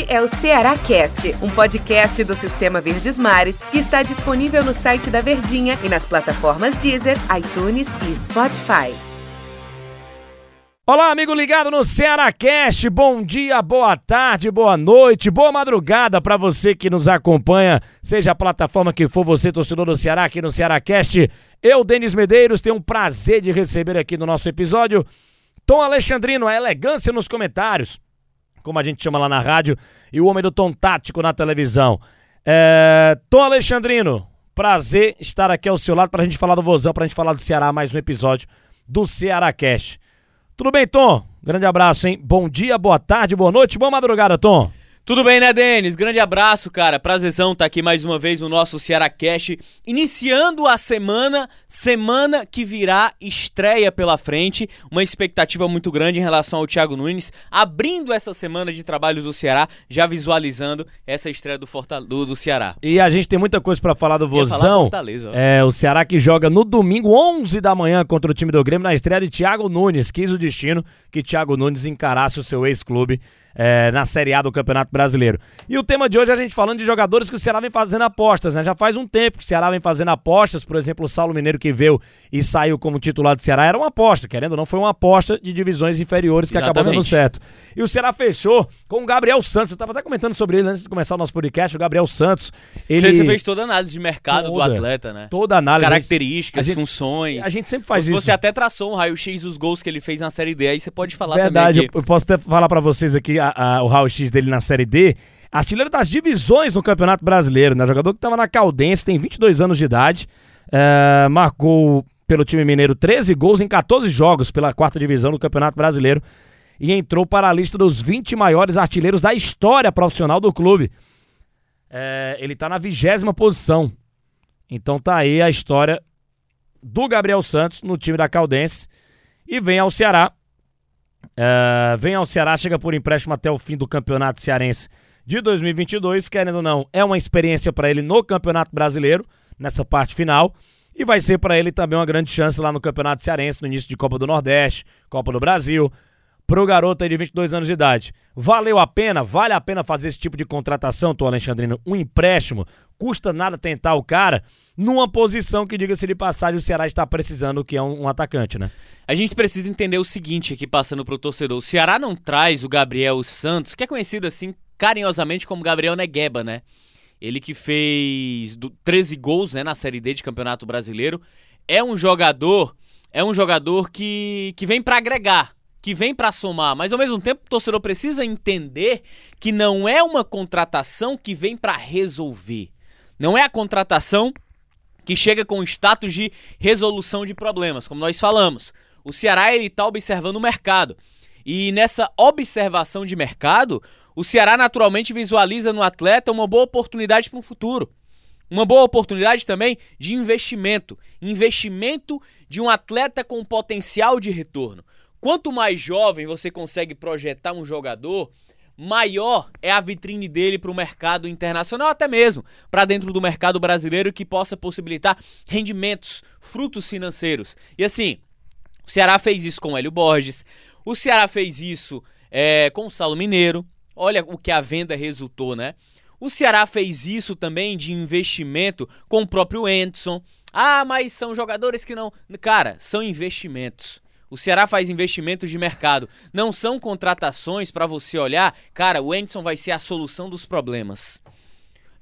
Este é o Ceará Cast, um podcast do Sistema Verdes Mares que está disponível no site da Verdinha e nas plataformas Deezer, iTunes e Spotify. Olá, amigo ligado no Ceará Cast. Bom dia, boa tarde, boa noite, boa madrugada para você que nos acompanha, seja a plataforma que for você, torcedor do Ceará, aqui no Ceará Cast. Eu, Denis Medeiros, tenho um prazer de receber aqui no nosso episódio Tom Alexandrino, a elegância nos comentários como a gente chama lá na rádio, e o homem do tom tático na televisão. É, Tom Alexandrino, prazer estar aqui ao seu lado para a gente falar do Vozão, para a gente falar do Ceará, mais um episódio do Ceará Cash. Tudo bem, Tom? Grande abraço, hein? Bom dia, boa tarde, boa noite, boa madrugada, Tom. Tudo bem, né, Denis? Grande abraço, cara. Prazerzão estar tá aqui mais uma vez no nosso Ceará Cash, iniciando a semana, semana que virá estreia pela frente, uma expectativa muito grande em relação ao Thiago Nunes, abrindo essa semana de trabalhos do Ceará, já visualizando essa estreia do, Fortal do, do Ceará. E a gente tem muita coisa para falar do Vozão. É, o Ceará que joga no domingo, 11 da manhã, contra o time do Grêmio, na estreia de Thiago Nunes. Quis o destino que Thiago Nunes encarasse o seu ex-clube é, na Série A do Campeonato Brasileiro. E o tema de hoje é a gente falando de jogadores que o Ceará vem fazendo apostas, né? Já faz um tempo que o Ceará vem fazendo apostas, por exemplo, o Saulo Mineiro que veio e saiu como titular do Ceará era uma aposta, querendo ou não, foi uma aposta de divisões inferiores que Exatamente. acabou dando certo. E o Ceará fechou com o Gabriel Santos, eu tava até comentando sobre ele antes de começar o nosso podcast, o Gabriel Santos. Ele... Você fez toda a análise de mercado toda, do atleta, né? Toda a análise. Características, a gente, funções. A gente sempre faz você isso. Você até traçou um raio-x dos gols que ele fez na Série D, aí você pode falar Verdade, também. Verdade, eu posso até falar para vocês aqui a, a, o raio-x dele na Série D, artilheiro das divisões no Campeonato Brasileiro, né? Jogador que estava na Caldense, tem 22 anos de idade, é, marcou pelo time mineiro 13 gols em 14 jogos pela quarta divisão do Campeonato Brasileiro e entrou para a lista dos 20 maiores artilheiros da história profissional do clube. É, ele está na vigésima posição. Então tá aí a história do Gabriel Santos no time da Caldense e vem ao Ceará Uh, vem ao Ceará, chega por empréstimo até o fim do Campeonato Cearense de 2022. Querendo ou não, é uma experiência para ele no Campeonato Brasileiro, nessa parte final. E vai ser para ele também uma grande chance lá no Campeonato Cearense, no início de Copa do Nordeste, Copa do Brasil. Pro garoto aí de 22 anos de idade. Valeu a pena? Vale a pena fazer esse tipo de contratação, Tô Alexandrino? Um empréstimo? Custa nada tentar o cara? Numa posição que, diga-se de passagem, o Ceará está precisando, que é um, um atacante, né? A gente precisa entender o seguinte aqui, passando pro torcedor. O Ceará não traz o Gabriel Santos, que é conhecido assim carinhosamente como Gabriel Negueba, né? Ele que fez 13 gols né, na Série D de Campeonato Brasileiro. É um jogador, é um jogador que, que vem para agregar, que vem para somar, mas ao mesmo tempo o torcedor precisa entender que não é uma contratação que vem para resolver. Não é a contratação que chega com status de resolução de problemas, como nós falamos. O Ceará ele está observando o mercado. E nessa observação de mercado, o Ceará naturalmente visualiza no atleta uma boa oportunidade para o futuro. Uma boa oportunidade também de investimento. Investimento de um atleta com potencial de retorno. Quanto mais jovem você consegue projetar um jogador, maior é a vitrine dele para o mercado internacional, até mesmo para dentro do mercado brasileiro, que possa possibilitar rendimentos, frutos financeiros. E assim, o Ceará fez isso com o Hélio Borges. O Ceará fez isso é, com o Saulo Mineiro. Olha o que a venda resultou, né? O Ceará fez isso também de investimento com o próprio Anderson. Ah, mas são jogadores que não. Cara, são investimentos. O Ceará faz investimentos de mercado. Não são contratações para você olhar, cara, o Anderson vai ser a solução dos problemas.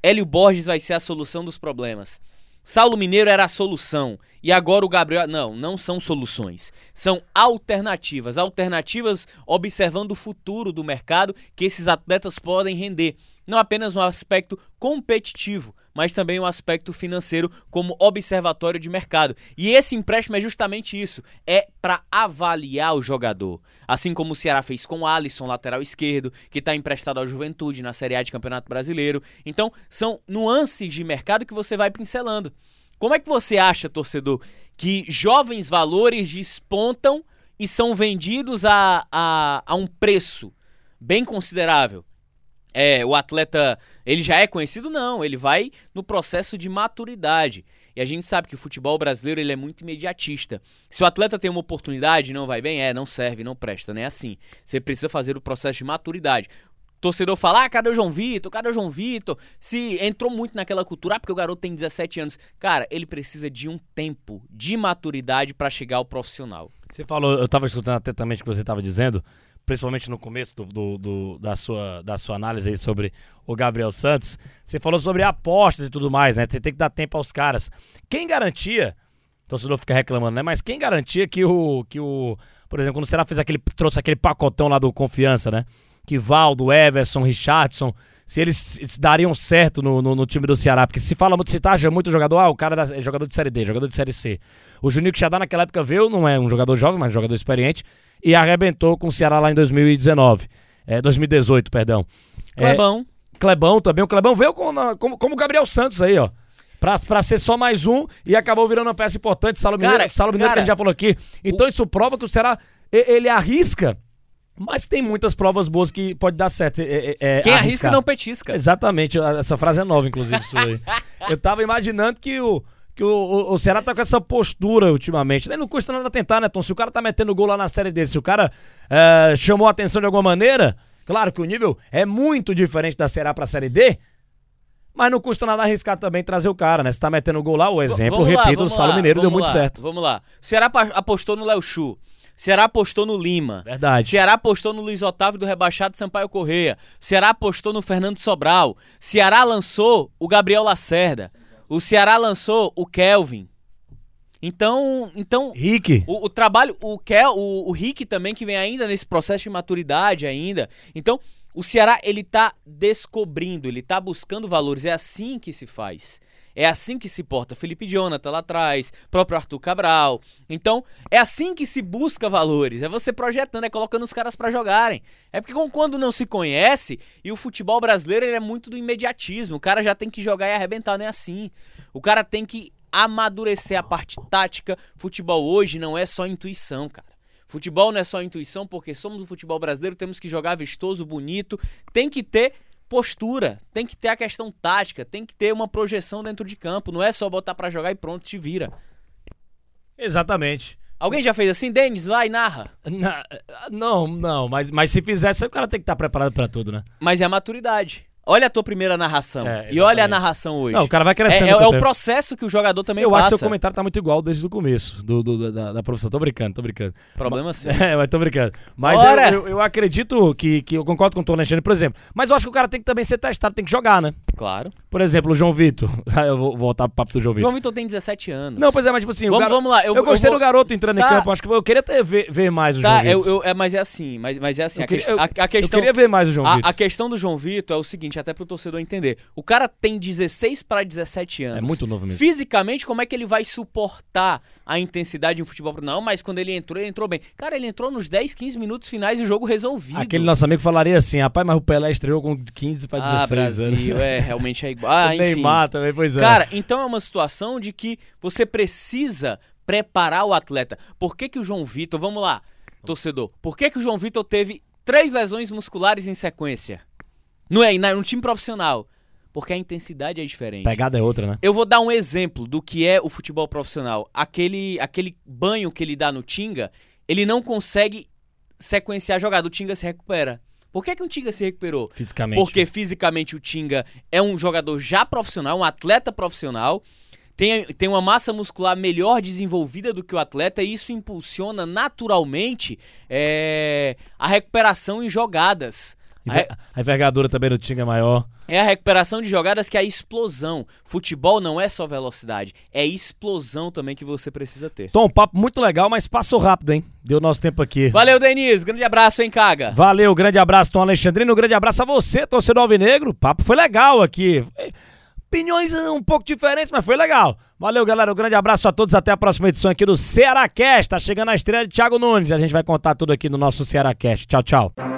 Hélio Borges vai ser a solução dos problemas. Saulo Mineiro era a solução e agora o Gabriel. Não, não são soluções. São alternativas. Alternativas observando o futuro do mercado que esses atletas podem render. Não apenas no aspecto competitivo, mas também um aspecto financeiro como observatório de mercado. E esse empréstimo é justamente isso, é para avaliar o jogador. Assim como o Ceará fez com o Alisson, lateral esquerdo, que está emprestado ao Juventude na Série A de Campeonato Brasileiro. Então, são nuances de mercado que você vai pincelando. Como é que você acha, torcedor, que jovens valores despontam e são vendidos a, a, a um preço bem considerável? É, o atleta ele já é conhecido? Não, ele vai no processo de maturidade. E a gente sabe que o futebol brasileiro ele é muito imediatista. Se o atleta tem uma oportunidade e não vai bem, é, não serve, não presta, não é assim. Você precisa fazer o processo de maturidade. torcedor fala, ah, cadê o João Vitor? Cadê o João Vitor? Se entrou muito naquela cultura, ah, porque o garoto tem 17 anos. Cara, ele precisa de um tempo de maturidade para chegar ao profissional. Você falou, eu tava escutando atentamente o que você estava dizendo, principalmente no começo do, do, do, da, sua, da sua análise aí sobre o Gabriel Santos. Você falou sobre apostas e tudo mais, né? Você tem que dar tempo aos caras. Quem garantia, o torcedor fica reclamando, né? Mas quem garantia que o, que o por exemplo, quando o Ceará fez aquele, trouxe aquele pacotão lá do Confiança, né? Que Valdo, Everson, Richardson, se eles se dariam certo no, no, no, time do Ceará, porque se fala muito, se taja muito jogador, ah, o cara é jogador de Série D, jogador de Série C. O Juninho Quixadá naquela época veio, não é um jogador jovem, mas um jogador experiente, e arrebentou com o Ceará lá em 2019, é, 2018, perdão. Clebão. É, Clebão também, o Clebão veio com, como, como o Gabriel Santos aí, ó. Pra, pra ser só mais um e acabou virando uma peça importante. Salo Mineiro, Salo Mineiro que a gente já falou aqui. Então o... isso prova que o Ceará ele arrisca mas tem muitas provas boas que pode dar certo. É, é, Quem arriscar. arrisca não petisca. Exatamente, essa frase é nova, inclusive, isso aí. Eu tava imaginando que o, que o, o, o Ceará tá com essa postura ultimamente. Não custa nada tentar, né, Tom? Se o cara tá metendo gol lá na série desse, se o cara é, chamou a atenção de alguma maneira, claro que o nível é muito diferente da Ceará pra série D, mas não custa nada arriscar também trazer o cara, né? Se tá metendo gol lá, o exemplo, vamos repito, do Salo Mineiro deu muito lá, certo. Vamos lá. O Ceará apostou no Léo Chu. Ceará apostou no Lima. Verdade. Ceará apostou no Luiz Otávio do rebaixado Sampaio Correia. Ceará apostou no Fernando Sobral. Ceará lançou o Gabriel Lacerda. O Ceará lançou o Kelvin. Então, então Rick. O, o trabalho, o Kel, o, o Rick também que vem ainda nesse processo de maturidade ainda. Então, o Ceará, ele tá descobrindo, ele tá buscando valores. É assim que se faz. É assim que se porta Felipe Jonathan lá atrás, próprio Arthur Cabral. Então, é assim que se busca valores. É você projetando, é colocando os caras para jogarem. É porque quando não se conhece, e o futebol brasileiro ele é muito do imediatismo. O cara já tem que jogar e arrebentar, não é assim. O cara tem que amadurecer a parte tática. Futebol hoje não é só intuição, cara. Futebol não é só intuição, porque somos o futebol brasileiro, temos que jogar vistoso, bonito, tem que ter postura, tem que ter a questão tática, tem que ter uma projeção dentro de campo, não é só botar para jogar e pronto, te vira. Exatamente. Alguém já fez assim, Denis? Vai e narra. não, não, mas, mas se fizesse, o cara tem que estar preparado para tudo, né? Mas é a maturidade. Olha a tua primeira narração. É, e olha a narração hoje. Não, o cara vai crescendo. É, é, é o processo que o jogador também eu passa. Eu acho que o comentário tá muito igual desde o começo do, do da, da profissão. Tô brincando, tô brincando. Problema seu. É, mas tô brincando. Mas eu, eu, eu, acredito que, que eu concordo com o Tom Alexandre, por exemplo. Mas eu acho que o cara tem que também ser testado, tem que jogar, né? Claro. Por exemplo, o João Vitor. eu vou voltar pro papo do João Vitor. João Vitor tem 17 anos. Não, pois é, mas tipo assim. Vamos, vamos lá. Eu, eu gostei vou... do garoto entrando tá. em campo. Acho que eu queria ter, ver, ver mais o tá, João Vitor. É, mas é assim. Mas, mas é assim. A, queria, que, a, a, questão. Eu queria ver mais o João a, Vitor. A questão do João Vitor é o seguinte, até pro torcedor entender. O cara tem 16 para 17 anos. É muito novo mesmo. Fisicamente, como é que ele vai suportar a intensidade de um futebol? Não, mas quando ele entrou, ele entrou bem. Cara, ele entrou nos 10, 15 minutos finais e o jogo resolvido. Aquele nosso amigo falaria assim, rapaz, mas o Pelé estreou com 15 para 16 ah, Brasil, anos. é, realmente é igual. Ah, o Neymar também, pois é. Cara, então é uma situação de que você precisa preparar o atleta. Por que que o João Vitor, vamos lá, torcedor, por que que o João Vitor teve três lesões musculares em sequência? Não é, no time profissional. Porque a intensidade é diferente. Pegada é outra, né? Eu vou dar um exemplo do que é o futebol profissional. Aquele, aquele banho que ele dá no Tinga, ele não consegue sequenciar a jogada. O Tinga se recupera. Por que, que o Tinga se recuperou? Fisicamente. Porque fisicamente o Tinga é um jogador já profissional, um atleta profissional. Tem, tem uma massa muscular melhor desenvolvida do que o atleta e isso impulsiona naturalmente é, a recuperação em jogadas. A envergadura também do Tinga é maior. É a recuperação de jogadas que é a explosão. Futebol não é só velocidade, é explosão também que você precisa ter. Tom, papo muito legal, mas passou rápido, hein? Deu nosso tempo aqui. Valeu, Denise. Grande abraço, hein, Caga? Valeu, grande abraço, Tom Alexandrino. Grande abraço a você, torcedor alvinegro. O papo foi legal aqui. Opiniões um pouco diferentes, mas foi legal. Valeu, galera. Um grande abraço a todos. Até a próxima edição aqui do Ceará Cast. Tá chegando a estreia de Thiago Nunes. A gente vai contar tudo aqui no nosso Ceará Cast. Tchau, tchau.